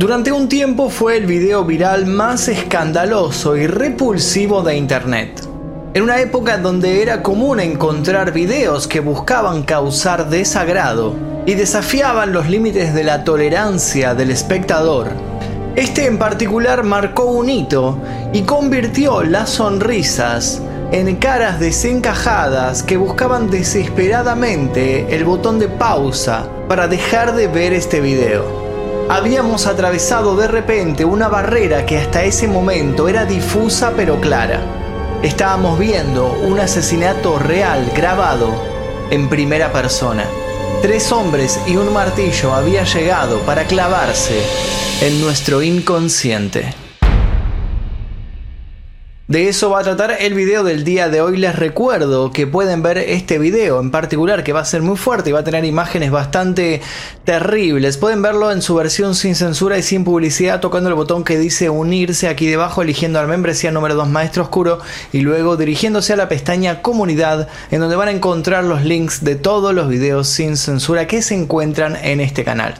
Durante un tiempo fue el video viral más escandaloso y repulsivo de Internet. En una época donde era común encontrar videos que buscaban causar desagrado y desafiaban los límites de la tolerancia del espectador. Este en particular marcó un hito y convirtió las sonrisas en caras desencajadas que buscaban desesperadamente el botón de pausa para dejar de ver este video habíamos atravesado de repente una barrera que hasta ese momento era difusa pero clara. Estábamos viendo un asesinato real grabado en primera persona. Tres hombres y un martillo había llegado para clavarse en nuestro inconsciente. De eso va a tratar el video del día de hoy. Les recuerdo que pueden ver este video en particular que va a ser muy fuerte y va a tener imágenes bastante terribles. Pueden verlo en su versión sin censura y sin publicidad tocando el botón que dice unirse aquí debajo, eligiendo al membresía número 2 Maestro Oscuro y luego dirigiéndose a la pestaña comunidad en donde van a encontrar los links de todos los videos sin censura que se encuentran en este canal.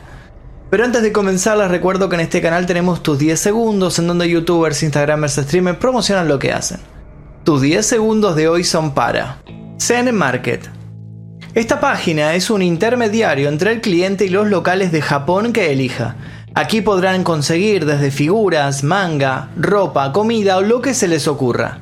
Pero antes de comenzar les recuerdo que en este canal tenemos tus 10 segundos en donde youtubers, instagramers, streamers promocionan lo que hacen. Tus 10 segundos de hoy son para Zen Market. Esta página es un intermediario entre el cliente y los locales de Japón que elija. Aquí podrán conseguir desde figuras, manga, ropa, comida o lo que se les ocurra.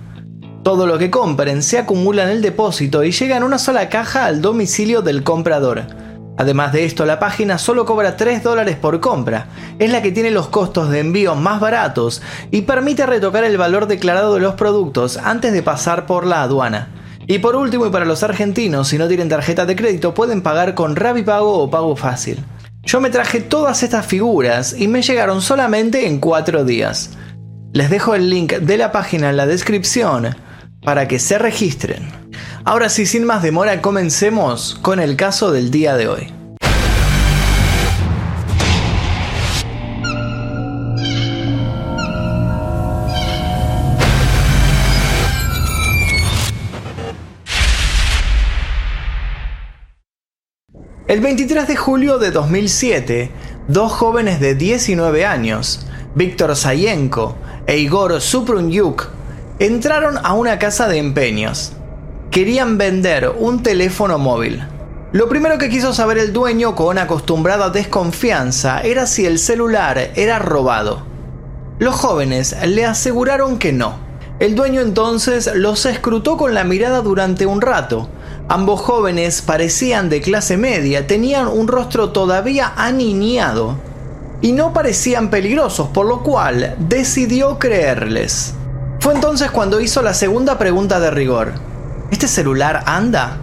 Todo lo que compren se acumula en el depósito y llega en una sola caja al domicilio del comprador. Además de esto, la página solo cobra 3 dólares por compra, es la que tiene los costos de envío más baratos y permite retocar el valor declarado de los productos antes de pasar por la aduana. Y por último, y para los argentinos, si no tienen tarjeta de crédito, pueden pagar con Pago o Pago Fácil. Yo me traje todas estas figuras y me llegaron solamente en 4 días. Les dejo el link de la página en la descripción para que se registren. Ahora sí, sin más demora, comencemos con el caso del día de hoy. El 23 de julio de 2007, dos jóvenes de 19 años, Víctor Sayenko e Igor Suprunyuk, entraron a una casa de empeños querían vender un teléfono móvil. Lo primero que quiso saber el dueño con acostumbrada desconfianza era si el celular era robado. Los jóvenes le aseguraron que no. El dueño entonces los escrutó con la mirada durante un rato. Ambos jóvenes parecían de clase media, tenían un rostro todavía aniñado y no parecían peligrosos, por lo cual decidió creerles. Fue entonces cuando hizo la segunda pregunta de rigor. ¿Este celular anda?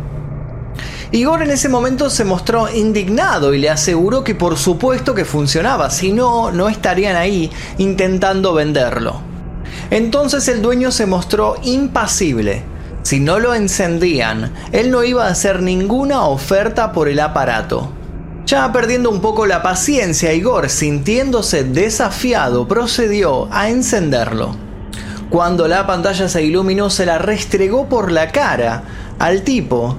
Igor en ese momento se mostró indignado y le aseguró que por supuesto que funcionaba, si no, no estarían ahí intentando venderlo. Entonces el dueño se mostró impasible. Si no lo encendían, él no iba a hacer ninguna oferta por el aparato. Ya perdiendo un poco la paciencia, Igor, sintiéndose desafiado, procedió a encenderlo. Cuando la pantalla se iluminó, se la restregó por la cara al tipo,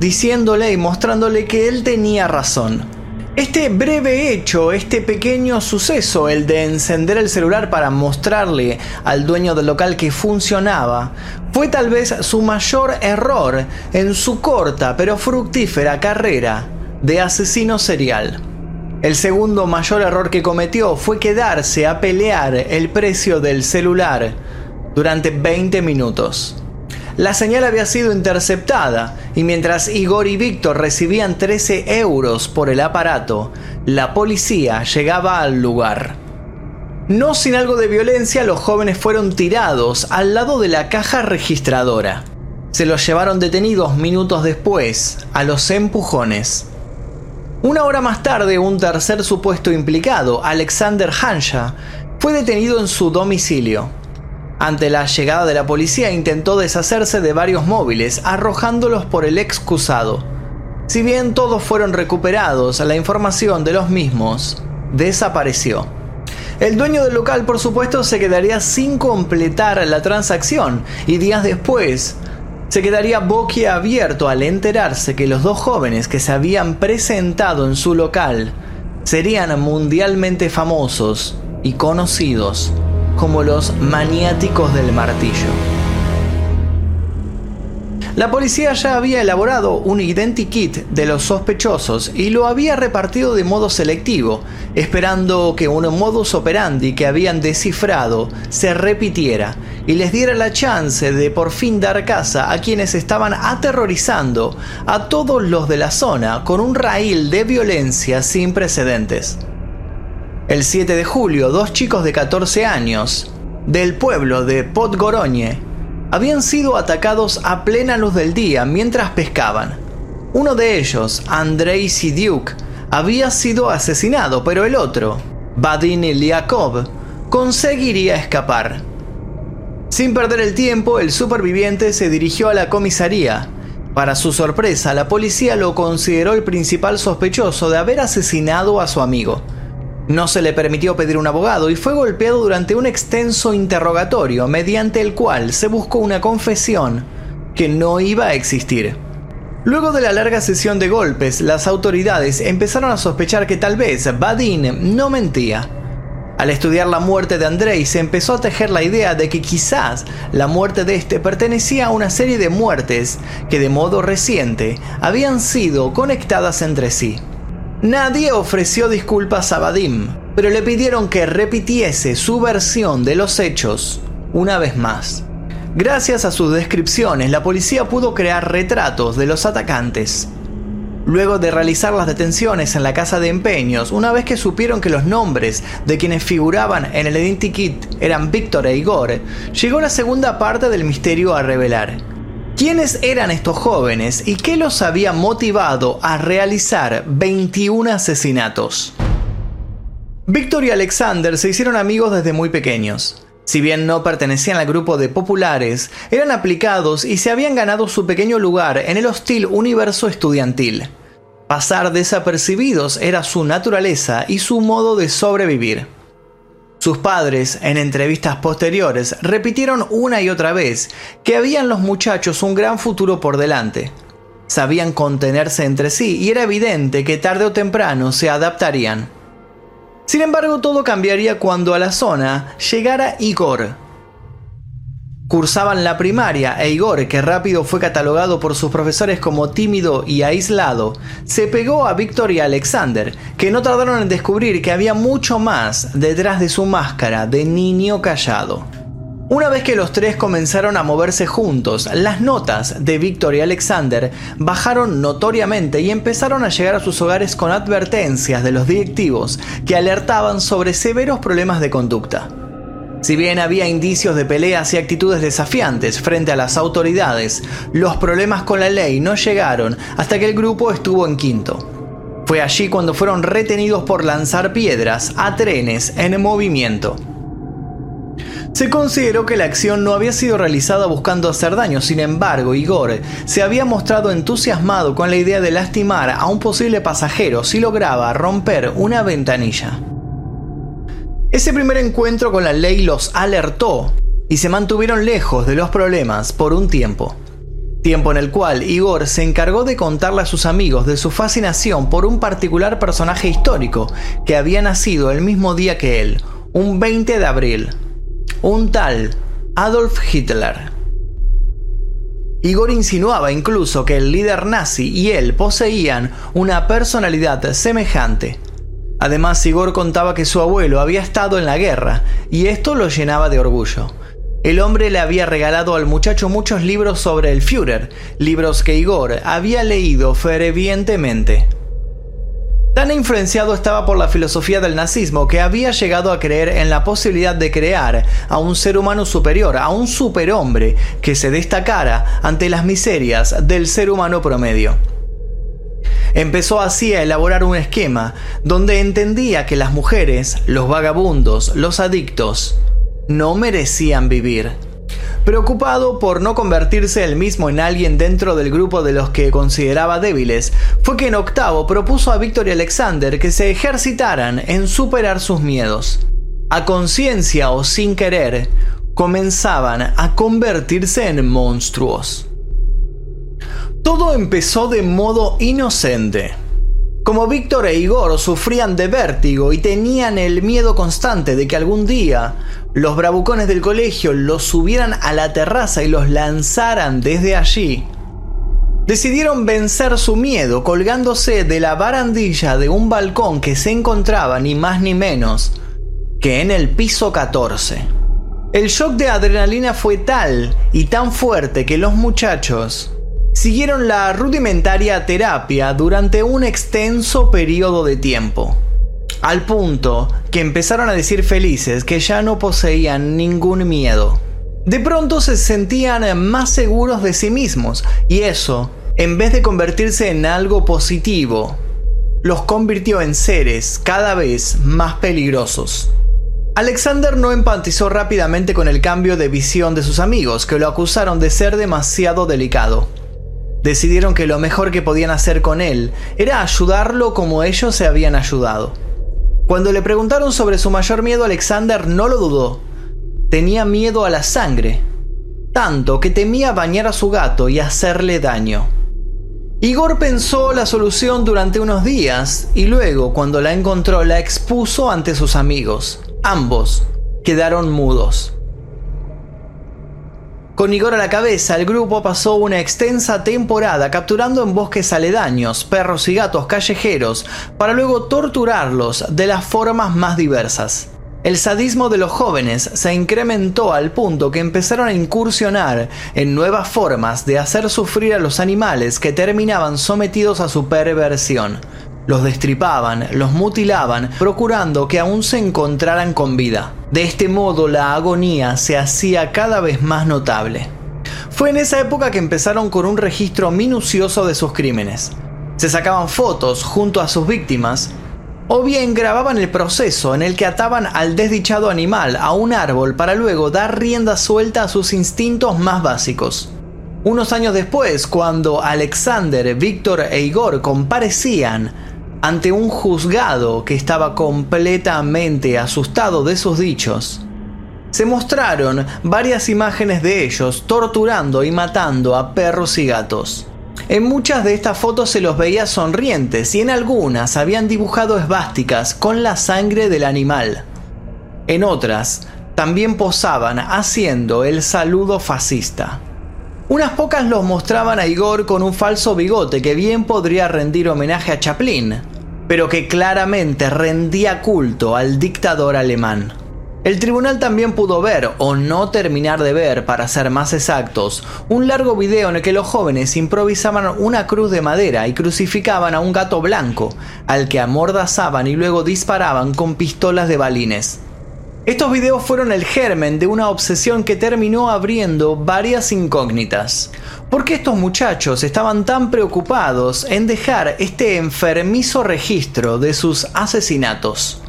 diciéndole y mostrándole que él tenía razón. Este breve hecho, este pequeño suceso, el de encender el celular para mostrarle al dueño del local que funcionaba, fue tal vez su mayor error en su corta pero fructífera carrera de asesino serial. El segundo mayor error que cometió fue quedarse a pelear el precio del celular durante 20 minutos. La señal había sido interceptada y mientras Igor y Víctor recibían 13 euros por el aparato, la policía llegaba al lugar. No sin algo de violencia, los jóvenes fueron tirados al lado de la caja registradora. Se los llevaron detenidos minutos después, a los empujones. Una hora más tarde, un tercer supuesto implicado, Alexander Hansha, fue detenido en su domicilio. Ante la llegada de la policía intentó deshacerse de varios móviles, arrojándolos por el excusado. Si bien todos fueron recuperados, la información de los mismos desapareció. El dueño del local, por supuesto, se quedaría sin completar la transacción y días después se quedaría boquiabierto al enterarse que los dos jóvenes que se habían presentado en su local serían mundialmente famosos y conocidos como los maniáticos del martillo. La policía ya había elaborado un identikit de los sospechosos y lo había repartido de modo selectivo, esperando que un modus operandi que habían descifrado se repitiera y les diera la chance de por fin dar caza a quienes estaban aterrorizando a todos los de la zona con un raíl de violencia sin precedentes. El 7 de julio, dos chicos de 14 años del pueblo de Podgoroñe habían sido atacados a plena luz del día mientras pescaban. Uno de ellos, Andrei Sidiuk, había sido asesinado, pero el otro, Vadim Liakov, conseguiría escapar. Sin perder el tiempo, el superviviente se dirigió a la comisaría. Para su sorpresa, la policía lo consideró el principal sospechoso de haber asesinado a su amigo. No se le permitió pedir un abogado y fue golpeado durante un extenso interrogatorio mediante el cual se buscó una confesión que no iba a existir. Luego de la larga sesión de golpes, las autoridades empezaron a sospechar que tal vez Badin no mentía. Al estudiar la muerte de Andrei se empezó a tejer la idea de que quizás la muerte de este pertenecía a una serie de muertes que de modo reciente habían sido conectadas entre sí. Nadie ofreció disculpas a Vadim, pero le pidieron que repitiese su versión de los hechos una vez más. Gracias a sus descripciones, la policía pudo crear retratos de los atacantes. Luego de realizar las detenciones en la casa de empeños, una vez que supieron que los nombres de quienes figuraban en el identikit eran Víctor e Igor, llegó la segunda parte del misterio a revelar. ¿Quiénes eran estos jóvenes y qué los había motivado a realizar 21 asesinatos? Víctor y Alexander se hicieron amigos desde muy pequeños. Si bien no pertenecían al grupo de populares, eran aplicados y se habían ganado su pequeño lugar en el hostil universo estudiantil. Pasar desapercibidos era su naturaleza y su modo de sobrevivir. Sus padres, en entrevistas posteriores, repitieron una y otra vez que habían los muchachos un gran futuro por delante. Sabían contenerse entre sí y era evidente que tarde o temprano se adaptarían. Sin embargo, todo cambiaría cuando a la zona llegara Igor, cursaban la primaria e Igor, que rápido fue catalogado por sus profesores como tímido y aislado, se pegó a Víctor y Alexander, que no tardaron en descubrir que había mucho más detrás de su máscara de niño callado. Una vez que los tres comenzaron a moverse juntos, las notas de Víctor y Alexander bajaron notoriamente y empezaron a llegar a sus hogares con advertencias de los directivos que alertaban sobre severos problemas de conducta. Si bien había indicios de peleas y actitudes desafiantes frente a las autoridades, los problemas con la ley no llegaron hasta que el grupo estuvo en quinto. Fue allí cuando fueron retenidos por lanzar piedras a trenes en movimiento. Se consideró que la acción no había sido realizada buscando hacer daño, sin embargo, Igor se había mostrado entusiasmado con la idea de lastimar a un posible pasajero si lograba romper una ventanilla. Ese primer encuentro con la ley los alertó y se mantuvieron lejos de los problemas por un tiempo. Tiempo en el cual Igor se encargó de contarle a sus amigos de su fascinación por un particular personaje histórico que había nacido el mismo día que él, un 20 de abril, un tal Adolf Hitler. Igor insinuaba incluso que el líder nazi y él poseían una personalidad semejante, Además, Igor contaba que su abuelo había estado en la guerra, y esto lo llenaba de orgullo. El hombre le había regalado al muchacho muchos libros sobre el Führer, libros que Igor había leído fervientemente. Tan influenciado estaba por la filosofía del nazismo que había llegado a creer en la posibilidad de crear a un ser humano superior, a un superhombre que se destacara ante las miserias del ser humano promedio. Empezó así a elaborar un esquema donde entendía que las mujeres, los vagabundos, los adictos, no merecían vivir. Preocupado por no convertirse él mismo en alguien dentro del grupo de los que consideraba débiles, fue que en octavo propuso a Víctor y Alexander que se ejercitaran en superar sus miedos. A conciencia o sin querer, comenzaban a convertirse en monstruos. Todo empezó de modo inocente. Como Víctor e Igor sufrían de vértigo y tenían el miedo constante de que algún día los bravucones del colegio los subieran a la terraza y los lanzaran desde allí, decidieron vencer su miedo colgándose de la barandilla de un balcón que se encontraba ni más ni menos que en el piso 14. El shock de adrenalina fue tal y tan fuerte que los muchachos siguieron la rudimentaria terapia durante un extenso periodo de tiempo, al punto que empezaron a decir felices que ya no poseían ningún miedo. De pronto se sentían más seguros de sí mismos y eso, en vez de convertirse en algo positivo, los convirtió en seres cada vez más peligrosos. Alexander no empatizó rápidamente con el cambio de visión de sus amigos, que lo acusaron de ser demasiado delicado decidieron que lo mejor que podían hacer con él era ayudarlo como ellos se habían ayudado. Cuando le preguntaron sobre su mayor miedo, Alexander no lo dudó. Tenía miedo a la sangre, tanto que temía bañar a su gato y hacerle daño. Igor pensó la solución durante unos días y luego, cuando la encontró, la expuso ante sus amigos. Ambos quedaron mudos. Con Igor a la cabeza, el grupo pasó una extensa temporada capturando en bosques aledaños perros y gatos callejeros para luego torturarlos de las formas más diversas. El sadismo de los jóvenes se incrementó al punto que empezaron a incursionar en nuevas formas de hacer sufrir a los animales que terminaban sometidos a su perversión. Los destripaban, los mutilaban, procurando que aún se encontraran con vida. De este modo la agonía se hacía cada vez más notable. Fue en esa época que empezaron con un registro minucioso de sus crímenes. Se sacaban fotos junto a sus víctimas, o bien grababan el proceso en el que ataban al desdichado animal a un árbol para luego dar rienda suelta a sus instintos más básicos. Unos años después, cuando Alexander, Víctor e Igor comparecían ante un juzgado que estaba completamente asustado de sus dichos, se mostraron varias imágenes de ellos torturando y matando a perros y gatos. En muchas de estas fotos se los veía sonrientes y en algunas habían dibujado esvásticas con la sangre del animal. En otras, también posaban haciendo el saludo fascista. Unas pocas los mostraban a Igor con un falso bigote que bien podría rendir homenaje a Chaplin, pero que claramente rendía culto al dictador alemán. El tribunal también pudo ver, o no terminar de ver, para ser más exactos, un largo video en el que los jóvenes improvisaban una cruz de madera y crucificaban a un gato blanco, al que amordazaban y luego disparaban con pistolas de balines. Estos videos fueron el germen de una obsesión que terminó abriendo varias incógnitas. ¿Por qué estos muchachos estaban tan preocupados en dejar este enfermizo registro de sus asesinatos?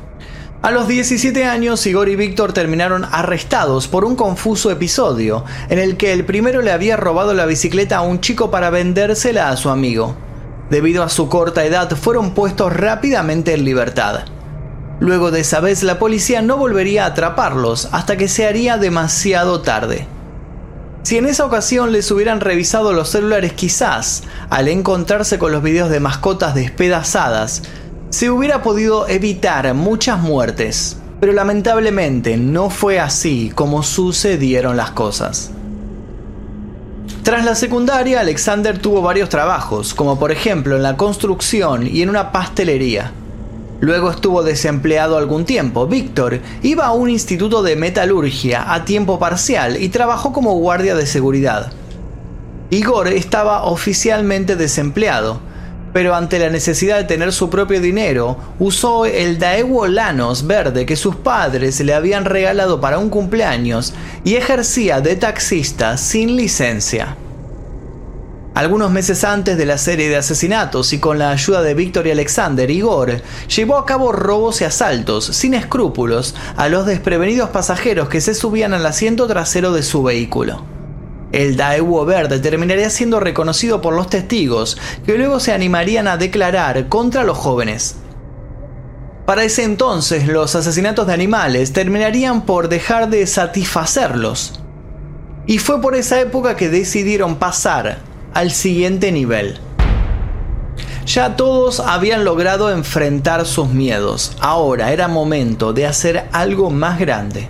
A los 17 años, Igor y Víctor terminaron arrestados por un confuso episodio en el que el primero le había robado la bicicleta a un chico para vendérsela a su amigo. Debido a su corta edad, fueron puestos rápidamente en libertad. Luego de esa vez la policía no volvería a atraparlos hasta que se haría demasiado tarde. Si en esa ocasión les hubieran revisado los celulares quizás, al encontrarse con los videos de mascotas despedazadas, se hubiera podido evitar muchas muertes. Pero lamentablemente no fue así como sucedieron las cosas. Tras la secundaria, Alexander tuvo varios trabajos, como por ejemplo en la construcción y en una pastelería. Luego estuvo desempleado algún tiempo. Víctor iba a un instituto de metalurgia a tiempo parcial y trabajó como guardia de seguridad. Igor estaba oficialmente desempleado, pero ante la necesidad de tener su propio dinero, usó el Daewoo Lanos verde que sus padres le habían regalado para un cumpleaños y ejercía de taxista sin licencia. Algunos meses antes de la serie de asesinatos y con la ayuda de Víctor y Alexander, Igor llevó a cabo robos y asaltos sin escrúpulos a los desprevenidos pasajeros que se subían al asiento trasero de su vehículo. El Daewoo verde terminaría siendo reconocido por los testigos que luego se animarían a declarar contra los jóvenes. Para ese entonces los asesinatos de animales terminarían por dejar de satisfacerlos. Y fue por esa época que decidieron pasar al siguiente nivel. Ya todos habían logrado enfrentar sus miedos, ahora era momento de hacer algo más grande.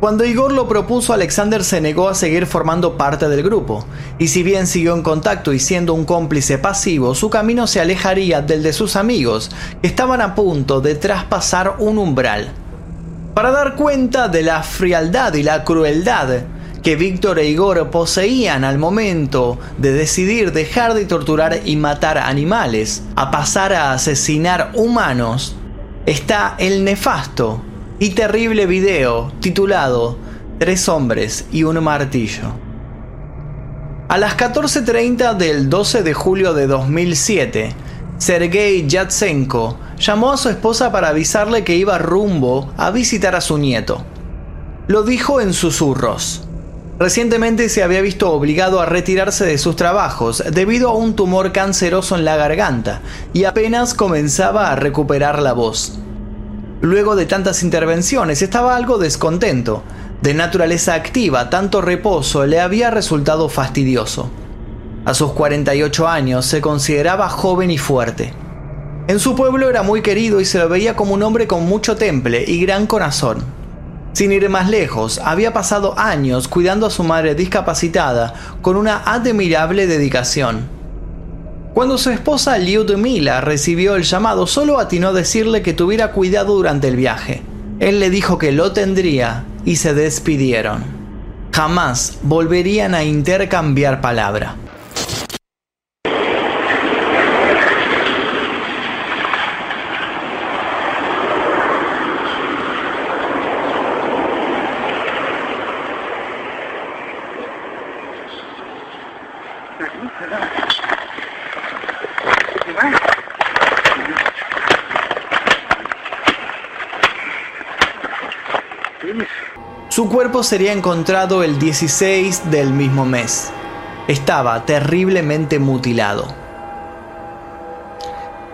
Cuando Igor lo propuso, Alexander se negó a seguir formando parte del grupo, y si bien siguió en contacto y siendo un cómplice pasivo, su camino se alejaría del de sus amigos, que estaban a punto de traspasar un umbral. Para dar cuenta de la frialdad y la crueldad que Víctor e Igor poseían al momento de decidir dejar de torturar y matar animales a pasar a asesinar humanos, está el nefasto y terrible video titulado Tres hombres y un martillo. A las 14.30 del 12 de julio de 2007, Sergei Yatsenko llamó a su esposa para avisarle que iba rumbo a visitar a su nieto. Lo dijo en susurros. Recientemente se había visto obligado a retirarse de sus trabajos debido a un tumor canceroso en la garganta y apenas comenzaba a recuperar la voz. Luego de tantas intervenciones estaba algo descontento. De naturaleza activa, tanto reposo le había resultado fastidioso. A sus 48 años se consideraba joven y fuerte. En su pueblo era muy querido y se lo veía como un hombre con mucho temple y gran corazón. Sin ir más lejos, había pasado años cuidando a su madre discapacitada con una admirable dedicación. Cuando su esposa Mila recibió el llamado, solo atinó a decirle que tuviera cuidado durante el viaje. Él le dijo que lo tendría y se despidieron. Jamás volverían a intercambiar palabra. Su cuerpo sería encontrado el 16 del mismo mes. Estaba terriblemente mutilado.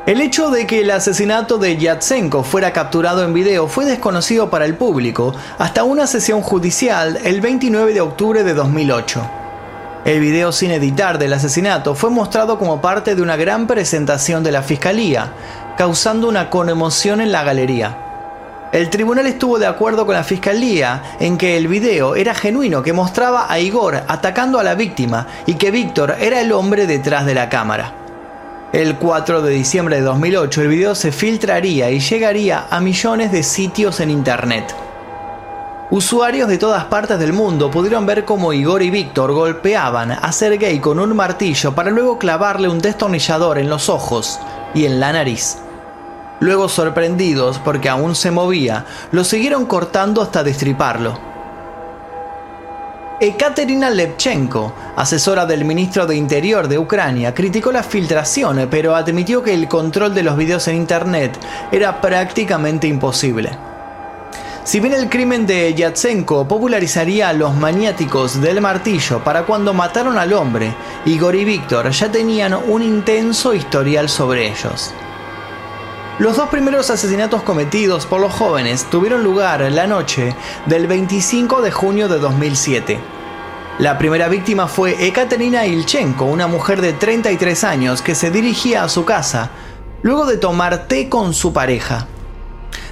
El hecho de que el asesinato de Yatsenko fuera capturado en video fue desconocido para el público hasta una sesión judicial el 29 de octubre de 2008. El video sin editar del asesinato fue mostrado como parte de una gran presentación de la fiscalía, causando una conmoción en la galería. El tribunal estuvo de acuerdo con la fiscalía en que el video era genuino, que mostraba a Igor atacando a la víctima y que Víctor era el hombre detrás de la cámara. El 4 de diciembre de 2008 el video se filtraría y llegaría a millones de sitios en internet. Usuarios de todas partes del mundo pudieron ver cómo Igor y Víctor golpeaban a Sergei con un martillo para luego clavarle un destornillador en los ojos y en la nariz. Luego, sorprendidos porque aún se movía, lo siguieron cortando hasta destriparlo. Ekaterina Lepchenko, asesora del ministro de Interior de Ucrania, criticó la filtración, pero admitió que el control de los videos en Internet era prácticamente imposible. Si bien el crimen de Yatsenko popularizaría a los maniáticos del martillo para cuando mataron al hombre, Igor y Víctor ya tenían un intenso historial sobre ellos. Los dos primeros asesinatos cometidos por los jóvenes tuvieron lugar la noche del 25 de junio de 2007. La primera víctima fue Ekaterina Ilchenko, una mujer de 33 años que se dirigía a su casa luego de tomar té con su pareja.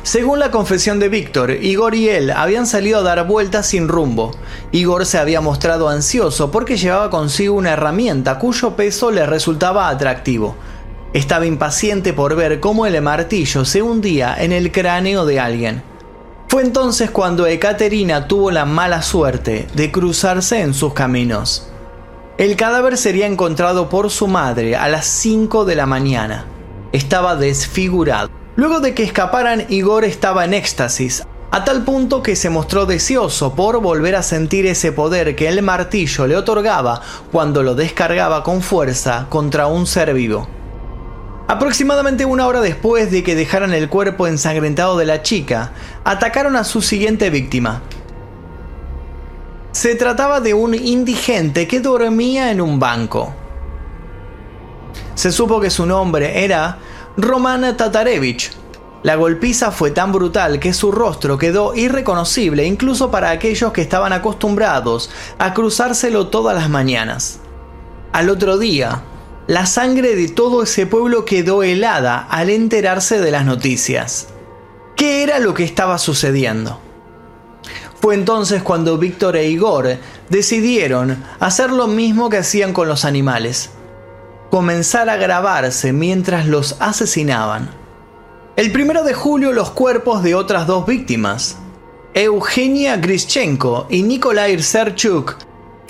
Según la confesión de Víctor, Igor y él habían salido a dar vueltas sin rumbo. Igor se había mostrado ansioso porque llevaba consigo una herramienta cuyo peso le resultaba atractivo. Estaba impaciente por ver cómo el martillo se hundía en el cráneo de alguien. Fue entonces cuando Ekaterina tuvo la mala suerte de cruzarse en sus caminos. El cadáver sería encontrado por su madre a las 5 de la mañana. Estaba desfigurado. Luego de que escaparan, Igor estaba en éxtasis, a tal punto que se mostró deseoso por volver a sentir ese poder que el martillo le otorgaba cuando lo descargaba con fuerza contra un ser vivo. Aproximadamente una hora después de que dejaran el cuerpo ensangrentado de la chica, atacaron a su siguiente víctima. Se trataba de un indigente que dormía en un banco. Se supo que su nombre era Roman Tatarevich. La golpiza fue tan brutal que su rostro quedó irreconocible incluso para aquellos que estaban acostumbrados a cruzárselo todas las mañanas. Al otro día, La sangre de todo ese pueblo quedó helada al enterarse de las noticias. ¿Qué era lo que estaba sucediendo? Fue entonces cuando Víctor e Igor decidieron hacer lo mismo que hacían con los animales. Comenzar a grabarse mientras los asesinaban. El primero de julio los cuerpos de otras dos víctimas, Eugenia Grischenko y Nikolai Serchuk,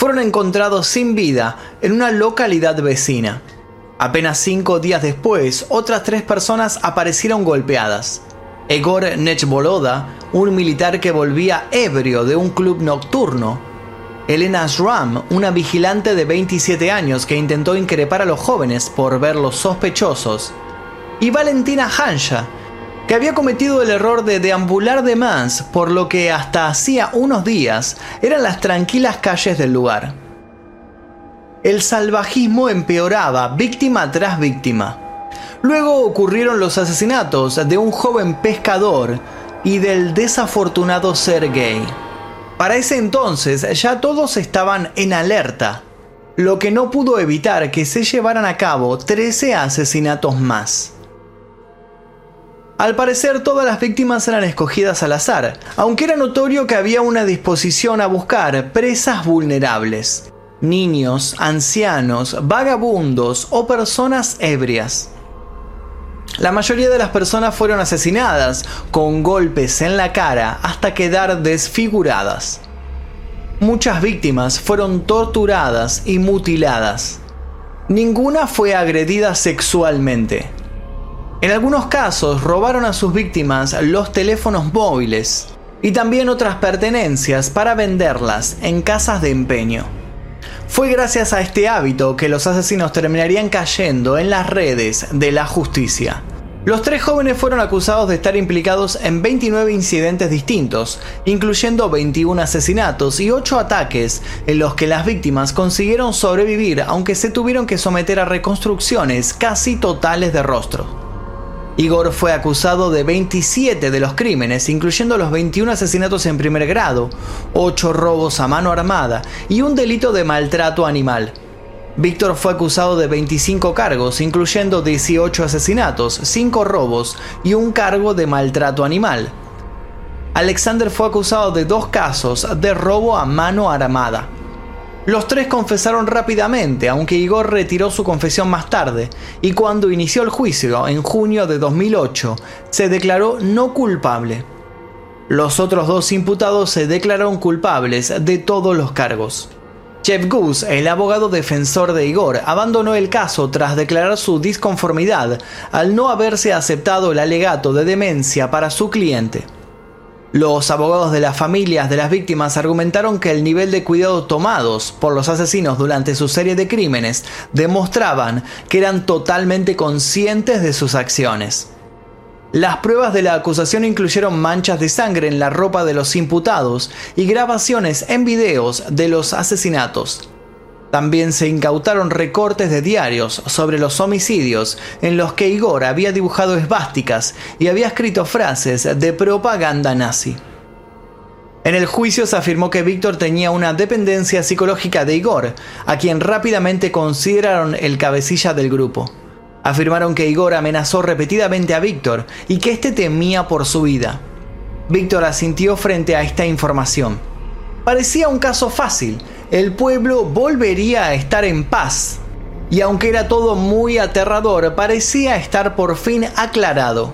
fueron encontrados sin vida en una localidad vecina. Apenas cinco días después, otras tres personas aparecieron golpeadas. Egor Nechboloda, un militar que volvía ebrio de un club nocturno. Elena Schramm, una vigilante de 27 años que intentó increpar a los jóvenes por verlos sospechosos. Y Valentina Hansha, había cometido el error de deambular de más por lo que hasta hacía unos días eran las tranquilas calles del lugar. El salvajismo empeoraba víctima tras víctima. Luego ocurrieron los asesinatos de un joven pescador y del desafortunado Sergei. Para ese entonces ya todos estaban en alerta, lo que no pudo evitar que se llevaran a cabo 13 asesinatos más. Al parecer todas las víctimas eran escogidas al azar, aunque era notorio que había una disposición a buscar presas vulnerables, niños, ancianos, vagabundos o personas ebrias. La mayoría de las personas fueron asesinadas con golpes en la cara hasta quedar desfiguradas. Muchas víctimas fueron torturadas y mutiladas. Ninguna fue agredida sexualmente. En algunos casos robaron a sus víctimas los teléfonos móviles y también otras pertenencias para venderlas en casas de empeño. Fue gracias a este hábito que los asesinos terminarían cayendo en las redes de la justicia. Los tres jóvenes fueron acusados de estar implicados en 29 incidentes distintos, incluyendo 21 asesinatos y 8 ataques en los que las víctimas consiguieron sobrevivir aunque se tuvieron que someter a reconstrucciones casi totales de rostro. Igor fue acusado de 27 de los crímenes, incluyendo los 21 asesinatos en primer grado, 8 robos a mano armada y un delito de maltrato animal. Víctor fue acusado de 25 cargos, incluyendo 18 asesinatos, 5 robos y un cargo de maltrato animal. Alexander fue acusado de dos casos de robo a mano armada. Los tres confesaron rápidamente, aunque Igor retiró su confesión más tarde, y cuando inició el juicio, en junio de 2008, se declaró no culpable. Los otros dos imputados se declararon culpables de todos los cargos. Jeff Goose, el abogado defensor de Igor, abandonó el caso tras declarar su disconformidad al no haberse aceptado el alegato de demencia para su cliente. Los abogados de las familias de las víctimas argumentaron que el nivel de cuidado tomados por los asesinos durante su serie de crímenes demostraban que eran totalmente conscientes de sus acciones. Las pruebas de la acusación incluyeron manchas de sangre en la ropa de los imputados y grabaciones en videos de los asesinatos. También se incautaron recortes de diarios sobre los homicidios en los que Igor había dibujado esvásticas y había escrito frases de propaganda nazi. En el juicio se afirmó que Víctor tenía una dependencia psicológica de Igor, a quien rápidamente consideraron el cabecilla del grupo. Afirmaron que Igor amenazó repetidamente a Víctor y que éste temía por su vida. Víctor asintió frente a esta información. Parecía un caso fácil, el pueblo volvería a estar en paz. Y aunque era todo muy aterrador, parecía estar por fin aclarado.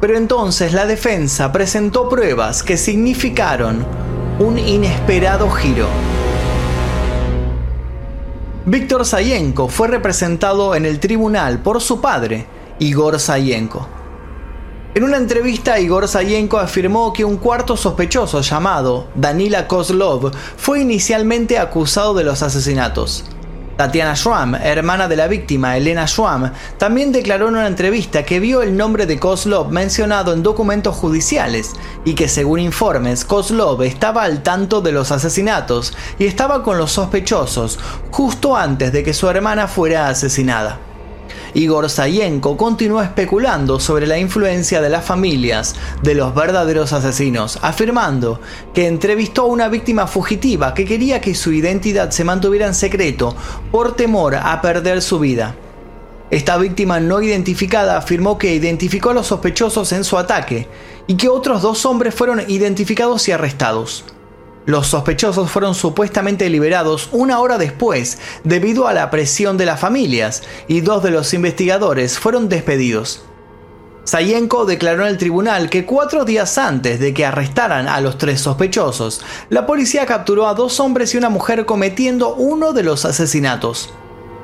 Pero entonces la defensa presentó pruebas que significaron un inesperado giro. Víctor Sayenko fue representado en el tribunal por su padre, Igor Sayenko. En una entrevista, Igor Sayenko afirmó que un cuarto sospechoso llamado Danila Kozlov fue inicialmente acusado de los asesinatos. Tatiana Schwamm, hermana de la víctima Elena Schwamm, también declaró en una entrevista que vio el nombre de Kozlov mencionado en documentos judiciales y que según informes Kozlov estaba al tanto de los asesinatos y estaba con los sospechosos justo antes de que su hermana fuera asesinada. Igor Sayenko continuó especulando sobre la influencia de las familias de los verdaderos asesinos, afirmando que entrevistó a una víctima fugitiva que quería que su identidad se mantuviera en secreto por temor a perder su vida. Esta víctima no identificada afirmó que identificó a los sospechosos en su ataque y que otros dos hombres fueron identificados y arrestados. Los sospechosos fueron supuestamente liberados una hora después debido a la presión de las familias y dos de los investigadores fueron despedidos. Sayenko declaró en el tribunal que cuatro días antes de que arrestaran a los tres sospechosos, la policía capturó a dos hombres y una mujer cometiendo uno de los asesinatos.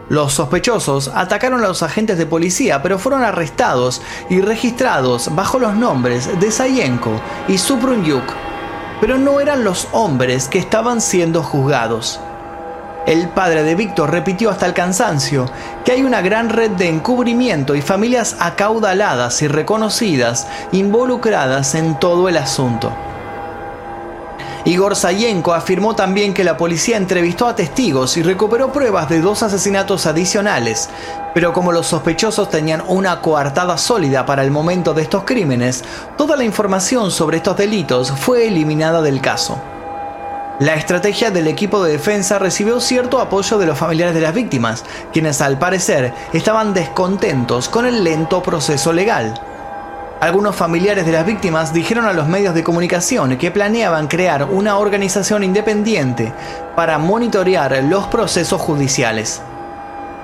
Los sospechosos atacaron a los agentes de policía, pero fueron arrestados y registrados bajo los nombres de Sayenko y Suprunyuk, pero no eran los hombres que estaban siendo juzgados. El padre de Víctor repitió hasta el cansancio que hay una gran red de encubrimiento y familias acaudaladas y reconocidas involucradas en todo el asunto. Igor Sayenko afirmó también que la policía entrevistó a testigos y recuperó pruebas de dos asesinatos adicionales, pero como los sospechosos tenían una coartada sólida para el momento de estos crímenes, toda la información sobre estos delitos fue eliminada del caso. La estrategia del equipo de defensa recibió cierto apoyo de los familiares de las víctimas, quienes al parecer estaban descontentos con el lento proceso legal. Algunos familiares de las víctimas dijeron a los medios de comunicación que planeaban crear una organización independiente para monitorear los procesos judiciales.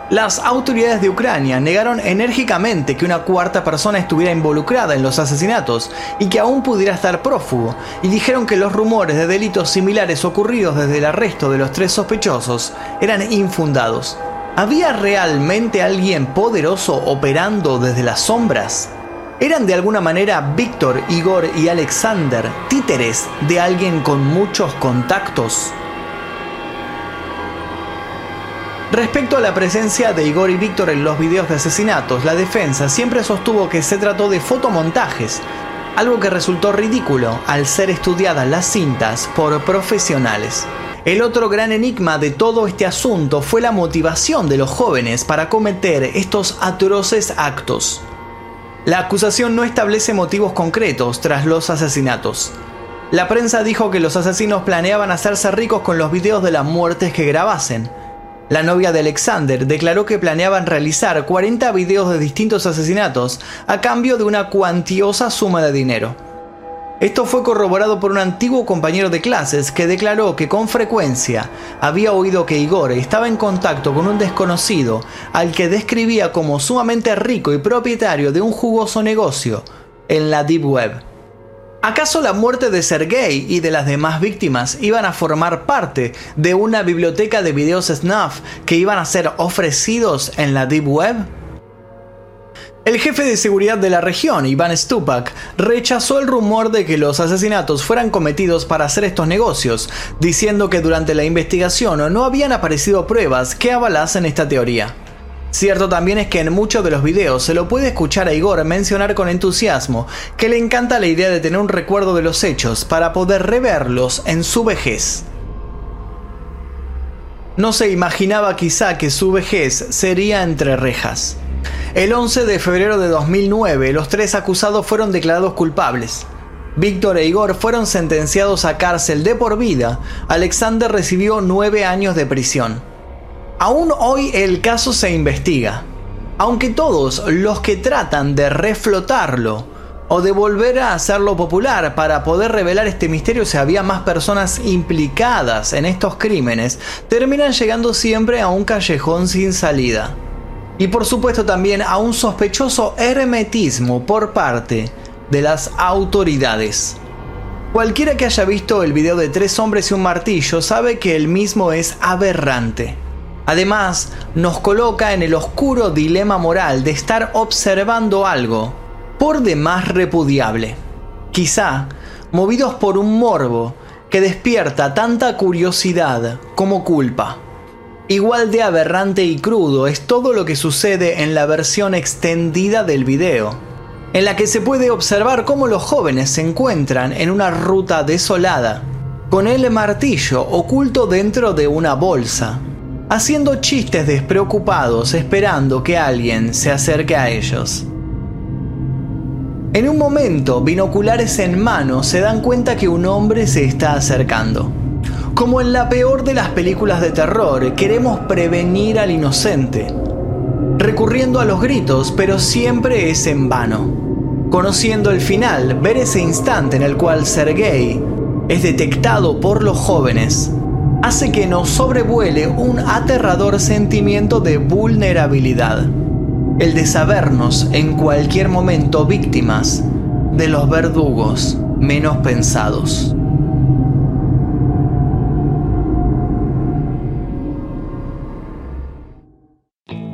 Las autoridades de Ucrania negaron enérgicamente que una cuarta persona estuviera involucrada en los asesinatos y que aún pudiera estar prófugo, y dijeron que los rumores de delitos similares ocurridos desde el arresto de los tres sospechosos eran infundados. ¿Había realmente alguien poderoso operando desde las sombras? Eran de alguna manera Víctor, Igor y Alexander títeres de alguien con muchos contactos. Respecto a la presencia de Igor y Víctor en los videos de asesinatos, la defensa siempre sostuvo que se trató de fotomontajes, algo que resultó ridículo al ser estudiadas las cintas por profesionales. El otro gran enigma de todo este asunto fue la motivación de los jóvenes para cometer estos atroces actos. La acusación no establece motivos concretos tras los asesinatos. La prensa dijo que los asesinos planeaban hacerse ricos con los videos de las muertes que grabasen. La novia de Alexander declaró que planeaban realizar 40 videos de distintos asesinatos a cambio de una cuantiosa suma de dinero. Esto fue corroborado por un antiguo compañero de clases que declaró que con frecuencia había oído que Igor estaba en contacto con un desconocido al que describía como sumamente rico y propietario de un jugoso negocio en la Deep Web. ¿Acaso la muerte de Sergei y de las demás víctimas iban a formar parte de una biblioteca de videos snuff que iban a ser ofrecidos en la Deep Web? El jefe de seguridad de la región, Iván Stupak, rechazó el rumor de que los asesinatos fueran cometidos para hacer estos negocios, diciendo que durante la investigación no habían aparecido pruebas que avalasen esta teoría. Cierto también es que en muchos de los videos se lo puede escuchar a Igor mencionar con entusiasmo que le encanta la idea de tener un recuerdo de los hechos para poder reverlos en su vejez. No se imaginaba quizá que su vejez sería entre rejas. El 11 de febrero de 2009, los tres acusados fueron declarados culpables. Víctor e Igor fueron sentenciados a cárcel de por vida. Alexander recibió nueve años de prisión. Aún hoy el caso se investiga, aunque todos los que tratan de reflotarlo o de volver a hacerlo popular para poder revelar este misterio si había más personas implicadas en estos crímenes, terminan llegando siempre a un callejón sin salida y por supuesto también a un sospechoso hermetismo por parte de las autoridades. Cualquiera que haya visto el video de tres hombres y un martillo sabe que el mismo es aberrante. Además, nos coloca en el oscuro dilema moral de estar observando algo por demás repudiable. Quizá movidos por un morbo que despierta tanta curiosidad como culpa. Igual de aberrante y crudo es todo lo que sucede en la versión extendida del video, en la que se puede observar cómo los jóvenes se encuentran en una ruta desolada, con el martillo oculto dentro de una bolsa, haciendo chistes despreocupados esperando que alguien se acerque a ellos. En un momento, binoculares en mano, se dan cuenta que un hombre se está acercando. Como en la peor de las películas de terror, queremos prevenir al inocente. recurriendo a los gritos, pero siempre es en vano. Conociendo el final, ver ese instante en el cual Sergei es detectado por los jóvenes, hace que nos sobrevuele un aterrador sentimiento de vulnerabilidad. El de sabernos en cualquier momento víctimas de los verdugos menos pensados.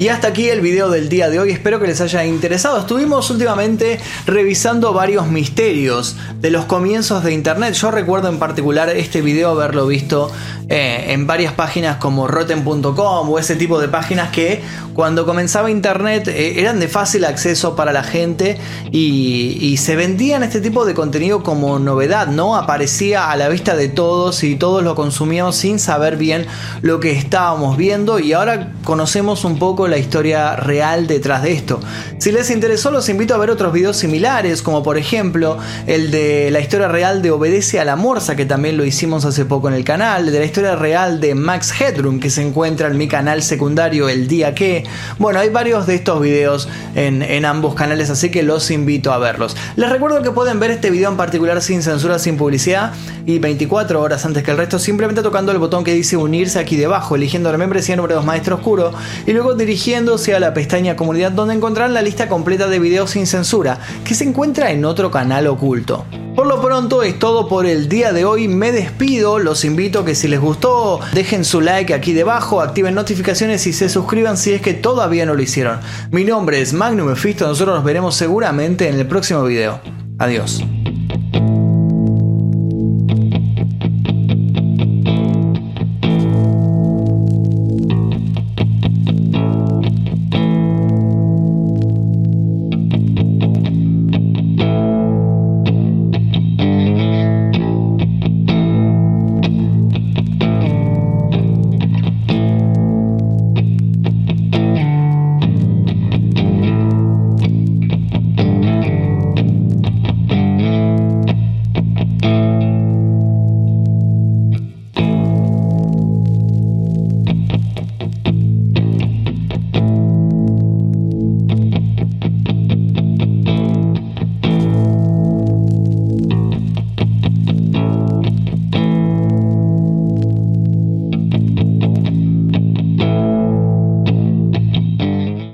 Y hasta aquí el video del día de hoy, espero que les haya interesado. Estuvimos últimamente revisando varios misterios de los comienzos de Internet. Yo recuerdo en particular este video haberlo visto eh, en varias páginas como rotten.com o ese tipo de páginas que cuando comenzaba Internet eh, eran de fácil acceso para la gente y, y se vendían este tipo de contenido como novedad, ¿no? Aparecía a la vista de todos y todos lo consumíamos sin saber bien lo que estábamos viendo y ahora conocemos un poco la historia real detrás de esto. Si les interesó, los invito a ver otros videos similares, como por ejemplo el de la historia real de Obedece a la Morsa, que también lo hicimos hace poco en el canal, de la historia real de Max Headroom, que se encuentra en mi canal secundario El Día Que. Bueno, hay varios de estos videos en, en ambos canales, así que los invito a verlos. Les recuerdo que pueden ver este video en particular sin censura, sin publicidad y 24 horas antes que el resto, simplemente tocando el botón que dice unirse aquí debajo, eligiendo la membresía número 2 Maestro Oscuro y luego dirigiendo dirigiéndose a la pestaña comunidad donde encontrarán la lista completa de videos sin censura que se encuentra en otro canal oculto. Por lo pronto es todo por el día de hoy, me despido, los invito a que si les gustó dejen su like aquí debajo, activen notificaciones y se suscriban si es que todavía no lo hicieron. Mi nombre es Magnum Mephisto, nosotros nos veremos seguramente en el próximo video. Adiós.